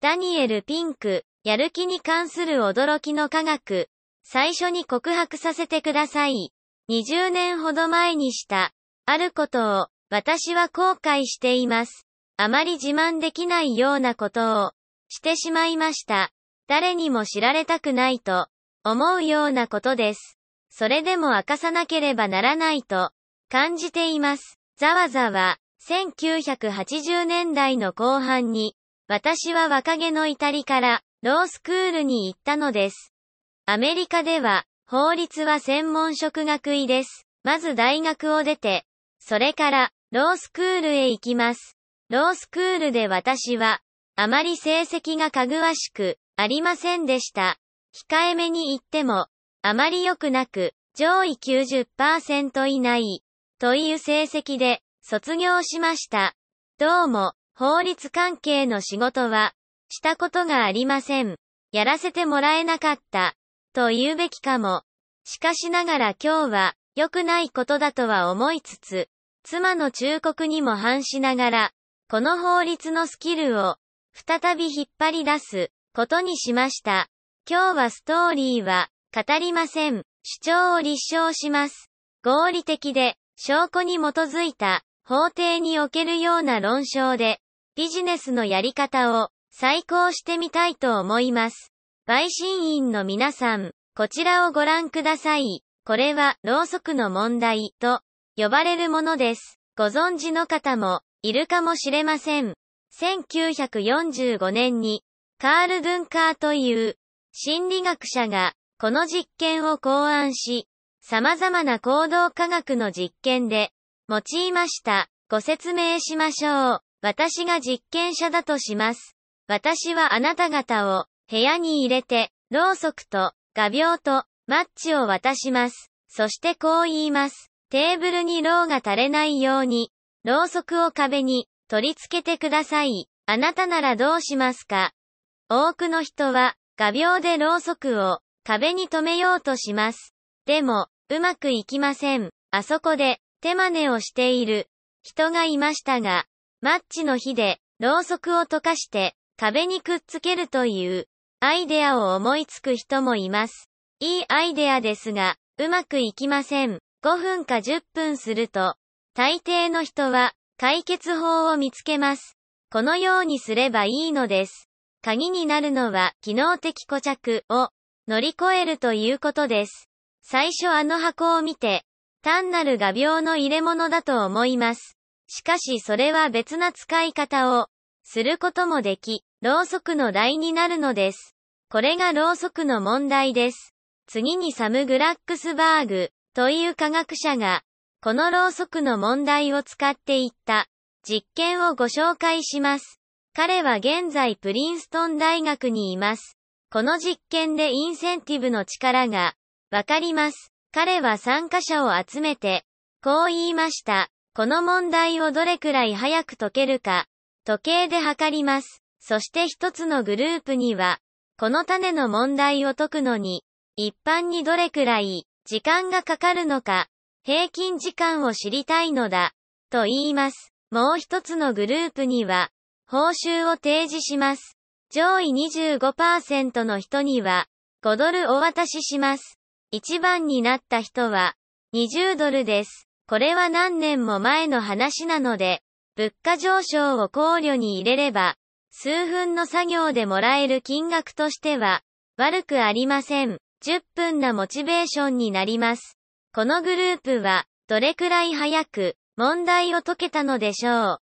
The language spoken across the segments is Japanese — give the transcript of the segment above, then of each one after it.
ダニエル・ピンク、やる気に関する驚きの科学。最初に告白させてください。20年ほど前にした、あることを、私は後悔しています。あまり自慢できないようなことを、してしまいました。誰にも知られたくないと、思うようなことです。それでも明かさなければならないと、感じています。ざわざわ、1980年代の後半に、私は若気の至りからロースクールに行ったのです。アメリカでは法律は専門職学位です。まず大学を出て、それからロースクールへ行きます。ロースクールで私はあまり成績がかぐわしくありませんでした。控えめに言ってもあまり良くなく上位90%以内という成績で卒業しました。どうも法律関係の仕事は、したことがありません。やらせてもらえなかった、と言うべきかも。しかしながら今日は、良くないことだとは思いつつ、妻の忠告にも反しながら、この法律のスキルを、再び引っ張り出す、ことにしました。今日はストーリーは、語りません。主張を立証します。合理的で、証拠に基づいた、法廷におけるような論証で、ビジネスのやり方を再考してみたいと思います。陪審員の皆さん、こちらをご覧ください。これは、ろうそくの問題と呼ばれるものです。ご存知の方もいるかもしれません。1945年に、カール・ドゥンカーという心理学者がこの実験を考案し、様々な行動科学の実験で用いました。ご説明しましょう。私が実験者だとします。私はあなた方を部屋に入れて、ろうそくと画鋲とマッチを渡します。そしてこう言います。テーブルにろうが垂れないように、ろうそくを壁に取り付けてください。あなたならどうしますか？多くの人は画鋲でろうそくを壁に留めようとします。でも、うまくいきません。あそこで手真似をしている人がいましたが、マッチの火で、ろうそくを溶かして、壁にくっつけるという、アイデアを思いつく人もいます。いいアイデアですが、うまくいきません。5分か10分すると、大抵の人は、解決法を見つけます。このようにすればいいのです。鍵になるのは、機能的固着を乗り越えるということです。最初あの箱を見て、単なる画鋲の入れ物だと思います。しかしそれは別な使い方をすることもでき、ろうそくの台になるのです。これがろうそくの問題です。次にサム・グラックスバーグという科学者が、このろうそくの問題を使っていった実験をご紹介します。彼は現在プリンストン大学にいます。この実験でインセンティブの力がわかります。彼は参加者を集めて、こう言いました。この問題をどれくらい早く解けるか、時計で測ります。そして一つのグループには、この種の問題を解くのに、一般にどれくらい時間がかかるのか、平均時間を知りたいのだ、と言います。もう一つのグループには、報酬を提示します。上位25%の人には、5ドルお渡しします。一番になった人は、20ドルです。これは何年も前の話なので、物価上昇を考慮に入れれば、数分の作業でもらえる金額としては、悪くありません。10分なモチベーションになります。このグループは、どれくらい早く、問題を解けたのでしょう。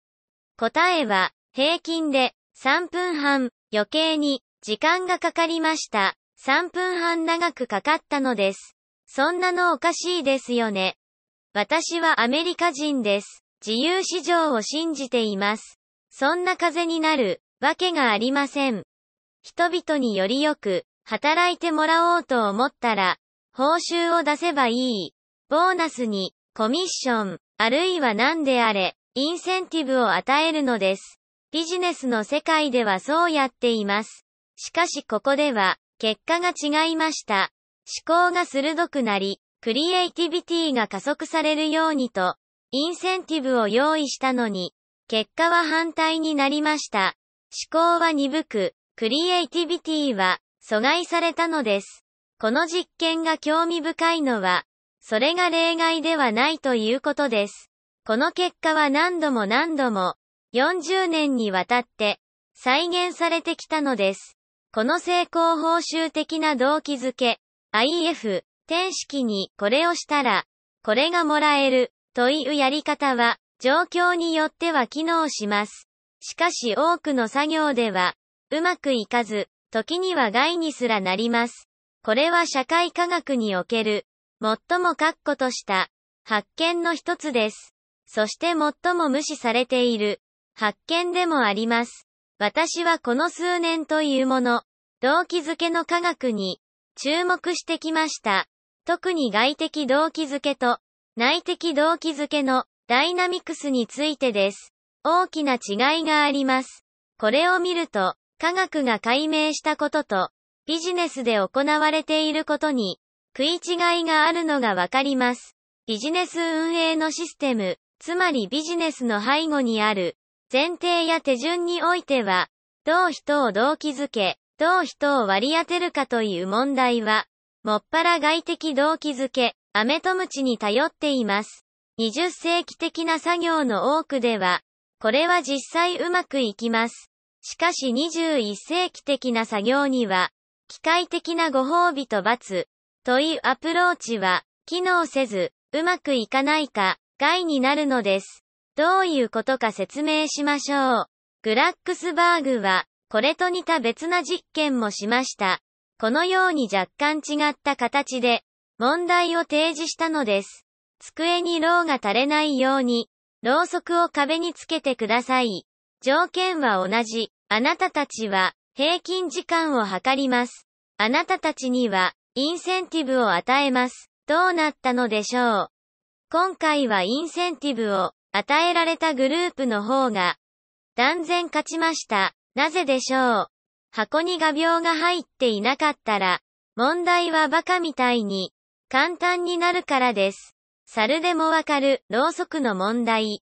答えは、平均で、3分半、余計に、時間がかかりました。3分半長くかかったのです。そんなのおかしいですよね。私はアメリカ人です。自由市場を信じています。そんな風になるわけがありません。人々によりよく働いてもらおうと思ったら、報酬を出せばいい。ボーナスにコミッション、あるいは何であれ、インセンティブを与えるのです。ビジネスの世界ではそうやっています。しかしここでは、結果が違いました。思考が鋭くなり、クリエイティビティが加速されるようにと、インセンティブを用意したのに、結果は反対になりました。思考は鈍く、クリエイティビティは阻害されたのです。この実験が興味深いのは、それが例外ではないということです。この結果は何度も何度も、40年にわたって、再現されてきたのです。この成功報酬的な動機づけ、IF、天式にこれをしたら、これがもらえる、というやり方は、状況によっては機能します。しかし多くの作業では、うまくいかず、時には害にすらなります。これは社会科学における、最も確固とした発見の一つです。そして最も無視されている発見でもあります。私はこの数年というもの、動機づけの科学に注目してきました。特に外的動機づけと内的動機づけのダイナミクスについてです。大きな違いがあります。これを見ると、科学が解明したこととビジネスで行われていることに食い違いがあるのがわかります。ビジネス運営のシステム、つまりビジネスの背後にある前提や手順においては、どう人を動機づけ、どう人を割り当てるかという問題は、もっぱら外的動機づけ、アメとムチに頼っています。20世紀的な作業の多くでは、これは実際うまくいきます。しかし21世紀的な作業には、機械的なご褒美と罰、というアプローチは、機能せず、うまくいかないか、害になるのです。どういうことか説明しましょう。グラックスバーグは、これと似た別な実験もしました。このように若干違った形で、問題を提示したのです。机にろうが垂れないように、ろうそくを壁につけてください。条件は同じ。あなたたちは、平均時間を測ります。あなたたちには、インセンティブを与えます。どうなったのでしょう今回はインセンティブを与えられたグループの方が断然勝ちました。なぜでしょう箱に画鋲が入っていなかったら問題はバカみたいに簡単になるからです。猿でもわかるろうそくの問題。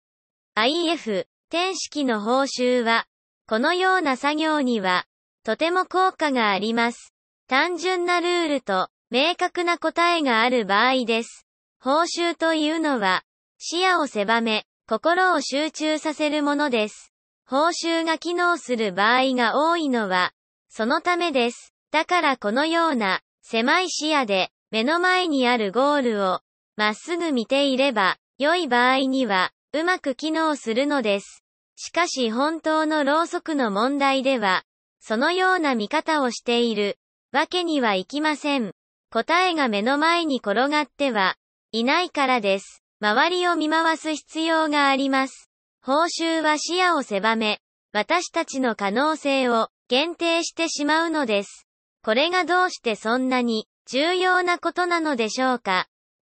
IF 天式の報酬はこのような作業にはとても効果があります。単純なルールと明確な答えがある場合です。報酬というのは視野を狭め、心を集中させるものです。報酬が機能する場合が多いのは、そのためです。だからこのような狭い視野で目の前にあるゴールをまっすぐ見ていれば良い場合にはうまく機能するのです。しかし本当のろうそくの問題ではそのような見方をしているわけにはいきません。答えが目の前に転がってはいないからです。周りを見回す必要があります。報酬は視野を狭め、私たちの可能性を限定してしまうのです。これがどうしてそんなに重要なことなのでしょうか。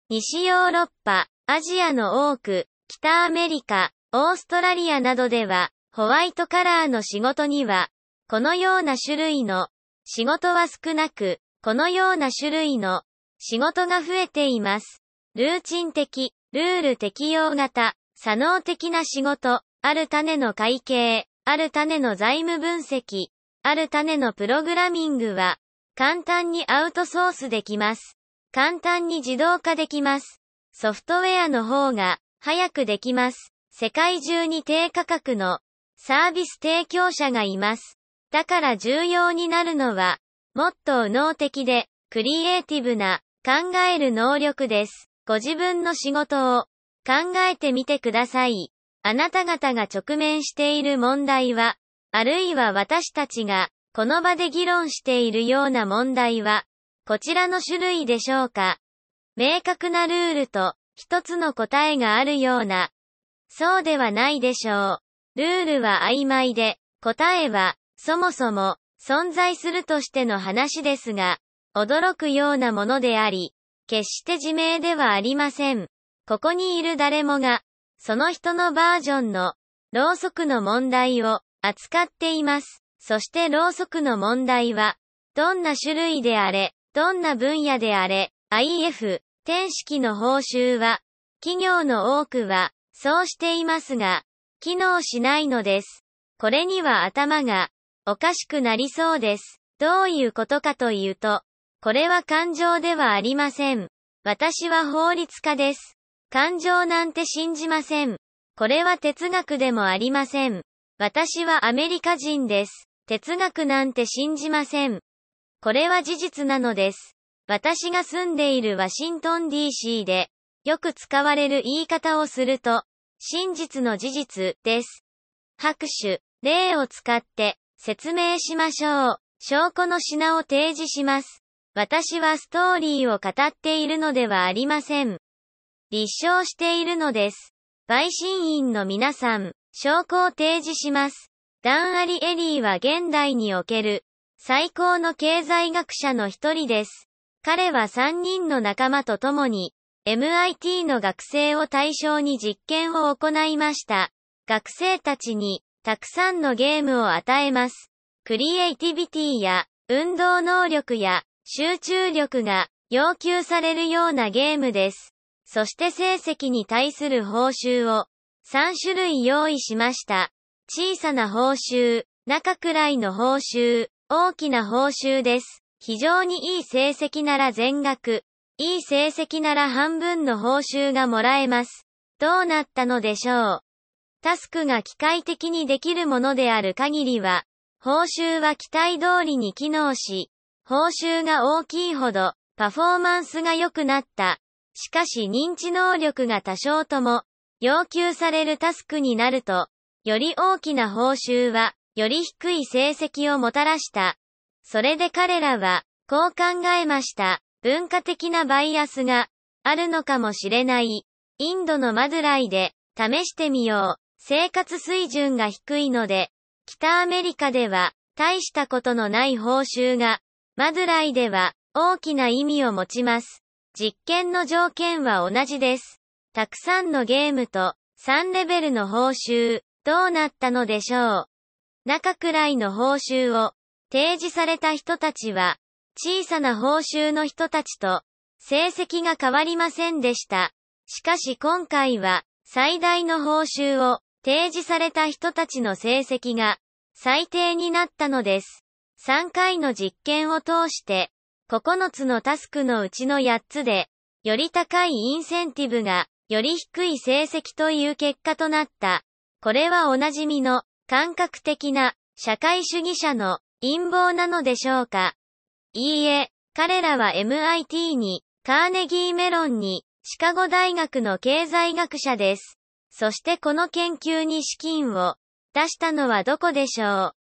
西ヨーロッパ、アジアの多く、北アメリカ、オーストラリアなどでは、ホワイトカラーの仕事には、このような種類の仕事は少なく、このような種類の仕事が増えています。ルーチン的、ルール適用型、作能的な仕事、ある種の会計、ある種の財務分析、ある種のプログラミングは、簡単にアウトソースできます。簡単に自動化できます。ソフトウェアの方が、早くできます。世界中に低価格のサービス提供者がいます。だから重要になるのは、もっと右脳的で、クリエイティブな、考える能力です。ご自分の仕事を、考えてみてください。あなた方が直面している問題は、あるいは私たちが、この場で議論しているような問題は、こちらの種類でしょうか？明確なルールと、一つの答えがあるような、そうではないでしょう。ルールは曖昧で、答えは、そもそも、存在するとしての話ですが、驚くようなものであり、決して自明ではありません。ここにいる誰もが、その人のバージョンの、ろうそくの問題を、扱っています。そしてろうそくの問題は、どんな種類であれ、どんな分野であれ、IF、天式の報酬は、企業の多くは、そうしていますが、機能しないのです。これには頭がおかしくなりそうです。どういうことかというと、これは感情ではありません。私は法律家です。感情なんて信じません。これは哲学でもありません。私はアメリカ人です。哲学なんて信じません。これは事実なのです。私が住んでいるワシントン DC で、よく使われる言い方をすると、真実の事実です。拍手、例を使って説明しましょう。証拠の品を提示します。私はストーリーを語っているのではありません。立証しているのです。陪審員の皆さん、証拠を提示します。ダン・アリ・エリーは現代における最高の経済学者の一人です。彼は3人の仲間と共に MIT の学生を対象に実験を行いました。学生たちにたくさんのゲームを与えます。クリエイティビティや運動能力や集中力が要求されるようなゲームです。そして成績に対する報酬を3種類用意しました。小さな報酬、中くらいの報酬、大きな報酬です。非常にいい成績なら全額、いい成績なら半分の報酬がもらえます。どうなったのでしょう。タスクが機械的にできるものである限りは、報酬は期待通りに機能し、報酬が大きいほど、パフォーマンスが良くなった。しかし認知能力が多少とも、要求されるタスクになると、より大きな報酬は、より低い成績をもたらした。それで彼らは、こう考えました。文化的なバイアスが、あるのかもしれない。インドのマドライで、試してみよう。生活水準が低いので、北アメリカでは、大したことのない報酬が、マドライでは、大きな意味を持ちます。実験の条件は同じです。たくさんのゲームと、3レベルの報酬、どうなったのでしょう。中くらいの報酬を、提示された人たちは、小さな報酬の人たちと、成績が変わりませんでした。しかし今回は、最大の報酬を、提示された人たちの成績が、最低になったのです。3回の実験を通して、9つのタスクのうちの8つで、より高いインセンティブが、より低い成績という結果となった。これはおなじみの、感覚的な、社会主義者の陰謀なのでしょうかいいえ、彼らは MIT に、カーネギーメロンに、シカゴ大学の経済学者です。そしてこの研究に資金を出したのはどこでしょう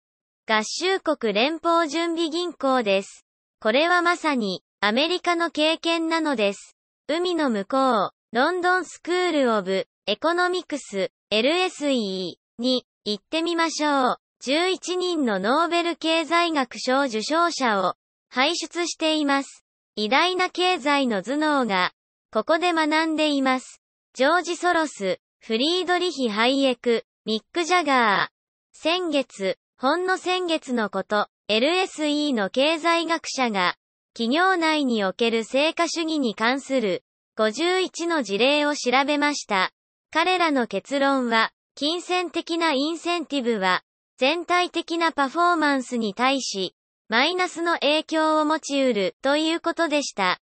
合衆国連邦準備銀行です。これはまさに、アメリカの経験なのです。海の向こう、 London School of、Economics、LSE に行ってみましょう。11人のノーベル経済学賞受賞者を輩出しています。偉大な経済の頭脳が、ここで学んでいます。ジョージ・ソロス、フリードリヒ・ハイエク、ミック・ジャガー。先月、ほんの先月のこと、LSE の経済学者が、企業内における成果主義に関する51の事例を調べました。彼らの結論は、金銭的なインセンティブは、全体的なパフォーマンスに対し、マイナスの影響を持ち得るということでした。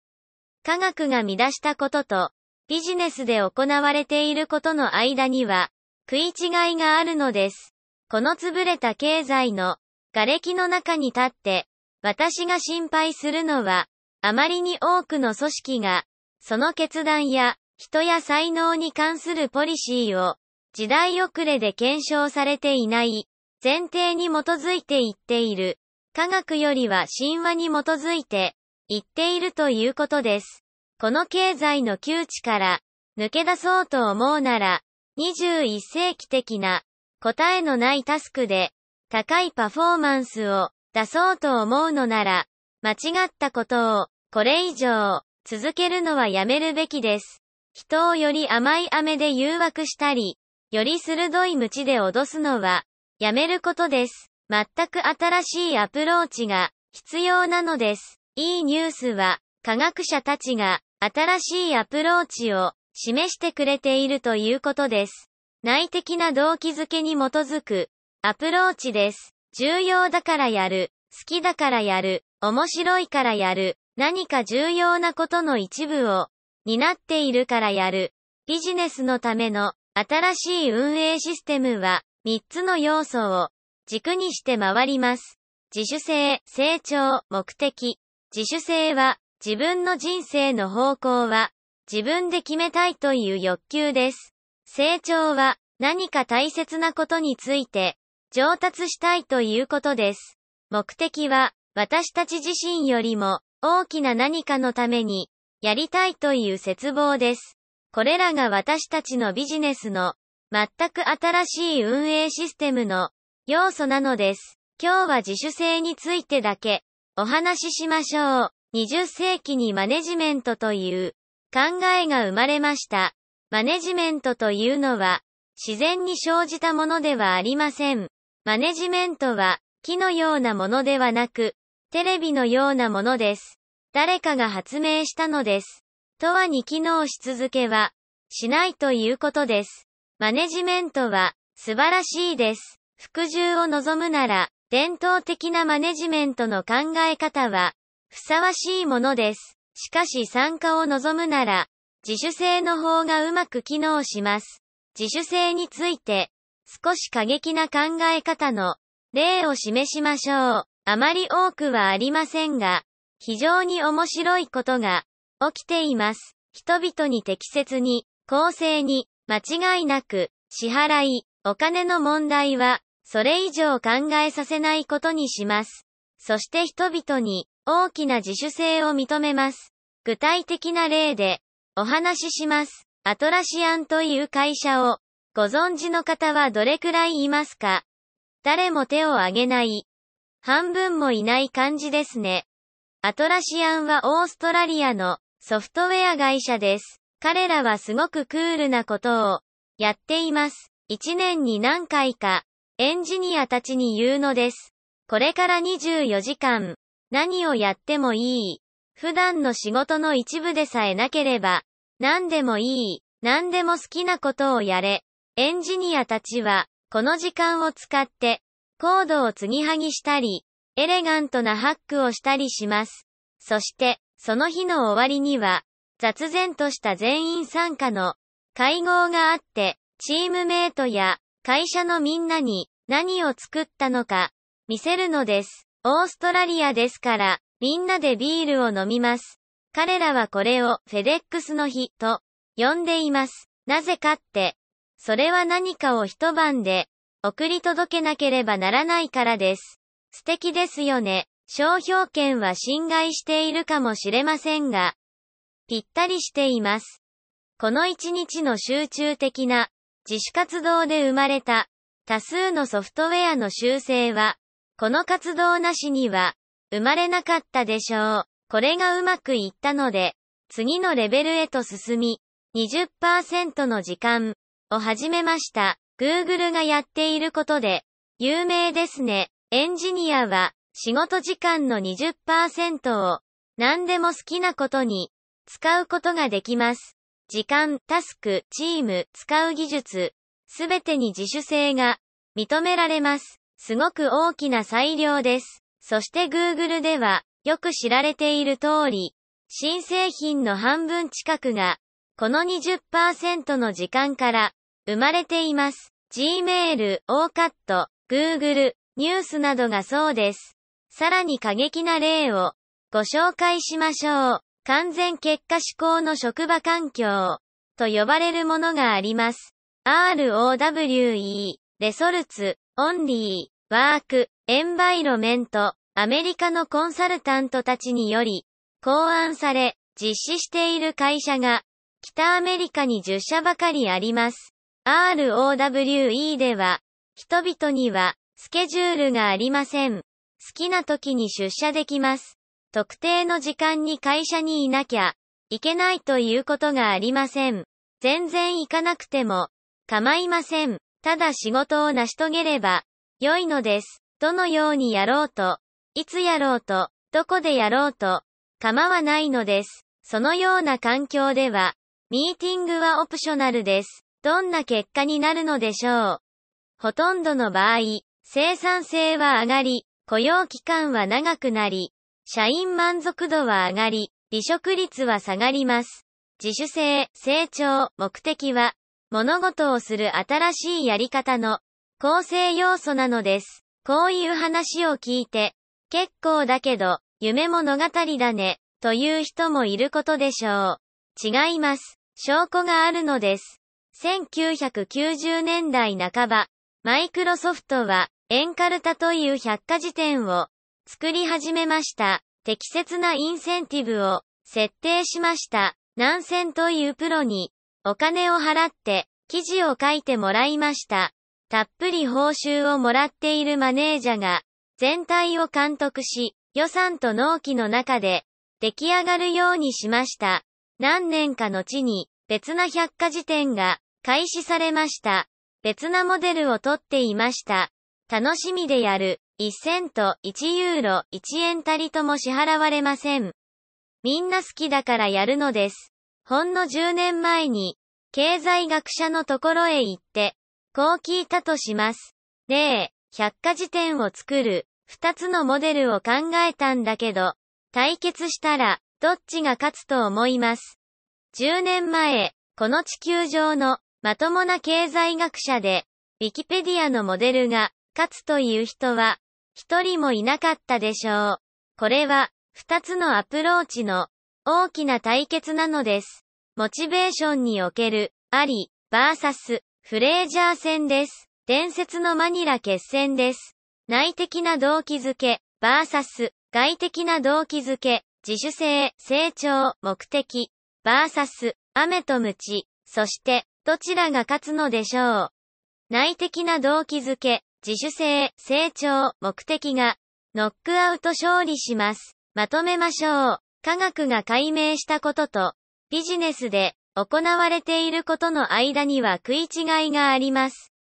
科学が乱したことと、ビジネスで行われていることの間には、食い違いがあるのです。この潰れた経済の瓦礫の中に立って、私が心配するのは、あまりに多くの組織が、その決断や、人や才能に関するポリシーを、時代遅れで検証されていない、前提に基づいていっている、科学よりは神話に基づいて、言っているということです。この経済の窮地から、抜け出そうと思うなら、21世紀的な、答えのないタスクで、高いパフォーマンスを出そうと思うのなら、間違ったことを、これ以上、続けるのはやめるべきです。人をより甘い飴で誘惑したり、より鋭い鞭で脅すのは、やめることです。全く新しいアプローチが必要なのです。いいニュースは、科学者たちが新しいアプローチを示してくれているということです。内的な動機づけに基づくアプローチです。重要だからやる、好きだからやる、面白いからやる、何か重要なことの一部を担っているからやる。ビジネスのための新しい運営システムは3つの要素を軸にして回ります。自主性、成長、目的。自主性は自分の人生の方向は自分で決めたいという欲求です。成長は何か大切なことについて上達したいということです。目的は私たち自身よりも大きな何かのためにやりたいという絶望です。これらが私たちのビジネスの全く新しい運営システムの要素なのです。今日は自主性についてだけお話ししましょう。20世紀にマネジメントという考えが生まれました。マネジメントというのは自然に生じたものではありません。マネジメントは木のようなものではなくテレビのようなものです。誰かが発明したのです。とはに機能し続けはしないということです。マネジメントは素晴らしいです。服従を望むなら伝統的なマネジメントの考え方は、ふさわしいものです。しかし参加を望むなら、自主性の方がうまく機能します。自主性について、少し過激な考え方の例を示しましょう。あまり多くはありませんが、非常に面白いことが起きています。人々に適切に、公正に、間違いなく、支払い、お金の問題は、それ以上考えさせないことにします。そして人々に大きな自主性を認めます。具体的な例でお話しします。アトラシアンという会社をご存知の方はどれくらいいますか？誰も手を挙げない。半分もいない感じですね。アトラシアンはオーストラリアのソフトウェア会社です。彼らはすごくクールなことをやっています。一年に何回かエンジニアたちに言うのです。これから24時間、何をやってもいい。普段の仕事の一部でさえなければ、何でもいい。何でも好きなことをやれ。エンジニアたちは、この時間を使って、コードを継ぎはぎしたり、エレガントなハックをしたりします。そして、その日の終わりには、雑然とした全員参加の会合があって、チームメイトや会社のみんなに何を作ったのか見せるのです。オーストラリアですから、みんなでビールを飲みます。彼らはこれをフェデックスの日と呼んでいます。なぜかって、それは何かを一晩で送り届けなければならないからです。素敵ですよね。商標権は侵害しているかもしれませんが、ぴったりしています。この一日の集中的な自主活動で生まれた多数のソフトウェアの修正は、この活動なしには生まれなかったでしょう。これがうまくいったので、次のレベルへと進み、20%の時間を始めました。Google がやっていることで、有名ですね。エンジニアは仕事時間の20%を何でも好きなことに使うことができます。時間、タスク、チーム、使う技術、すべてに自主性が認められます。すごく大きな裁量です。そして Google では、よく知られている通り、新製品の半分近くが、この20%の時間から生まれています。Gmail、OCAT、Google、ニュースなどがそうです。さらに過激な例をご紹介しましょう。完全結果思考の職場環境と呼ばれるものがあります。ROWE、レソルツ、オンリー、ワーク、エンバイロメント、アメリカのコンサルタントたちにより、考案され、実施している会社が、北アメリカに10社ばかりあります。ROWE では、人々には、スケジュールがありません。好きな時に出社できます。特定の時間に会社にいなきゃいけないということがありません。全然行かなくても構いません。ただ仕事を成し遂げれば良いのです。どのようにやろうと、いつやろうと、どこでやろうと構わないのです。そのような環境では、ミーティングはオプショナルです。どんな結果になるのでしょう？ほとんどの場合、生産性は上がり、雇用期間は長くなり、社員満足度は上がり、離職率は下がります。自主性、成長、目的は、物事をする新しいやり方の構成要素なのです。こういう話を聞いて、結構だけど、夢物語だね、という人もいることでしょう。違います。証拠があるのです。1990年代半ば、マイクロソフトは、エンカルタという百科事典を作り始めました。適切なインセンティブを設定しました。南線というプロにお金を払って記事を書いてもらいました。たっぷり報酬をもらっているマネージャーが全体を監督し予算と納期の中で出来上がるようにしました。何年か後に別な百科事典が開始されました。別なモデルをとっていました。楽しみでやる。1セント、1ユーロ、1円たりとも支払われません。みんな好きだからやるのです。ほんの10年前に、経済学者のところへ行って、こう聞いたとします。例、百科事典を作る、二つのモデルを考えたんだけど、対決したら、どっちが勝つと思います。10年前、この地球上の、まともな経済学者で、ウィキペディアのモデルが、勝つという人は、一人もいなかったでしょう。これは、二つのアプローチの、大きな対決なのです。モチベーションにおける、アリ、バーサス、フレージャー戦です。伝説のマニラ決戦です。内的な動機づけ、バーサス、外的な動機づけ、自主性、成長、目的、バーサス、雨と鞭、そして、どちらが勝つのでしょう？内的な動機づけ、自主性、成長、目的が、ノックアウト勝利します。まとめましょう。科学が解明したことと、ビジネスで行われていることの間には食い違いがあります。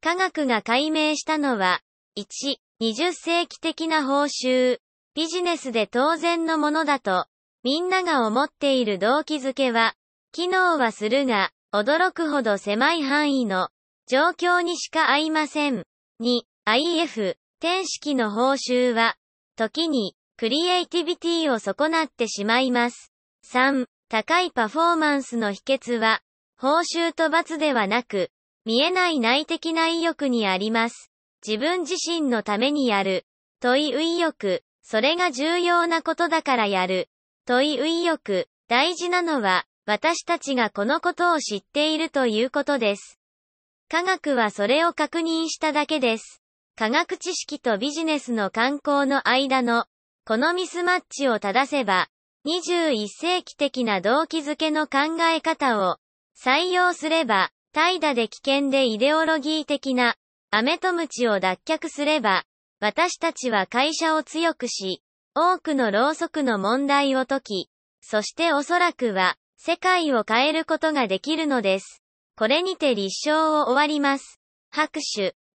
科学が解明したのは、1、20世紀的な報酬、ビジネスで当然のものだと、みんなが思っている動機づけは、機能はするが、驚くほど狭い範囲の状況にしか合いません。2、IF、天式の報酬は、時に、クリエイティビティを損なってしまいます。3、高いパフォーマンスの秘訣は、報酬と罰ではなく、見えない内的な意欲にあります。自分自身のためにやる。問い意欲、それが重要なことだからやる。問い意欲、大事なのは、私たちがこのことを知っているということです。科学はそれを確認しただけです。科学知識とビジネスの観光の間の、このミスマッチを正せば、21世紀的な動機づけの考え方を採用すれば、怠惰で危険でイデオロギー的な、アメとムチを脱却すれば、私たちは会社を強くし、多くのろうそくの問題を解き、そしておそらくは、世界を変えることができるのです。これにて立証を終わります。拍手。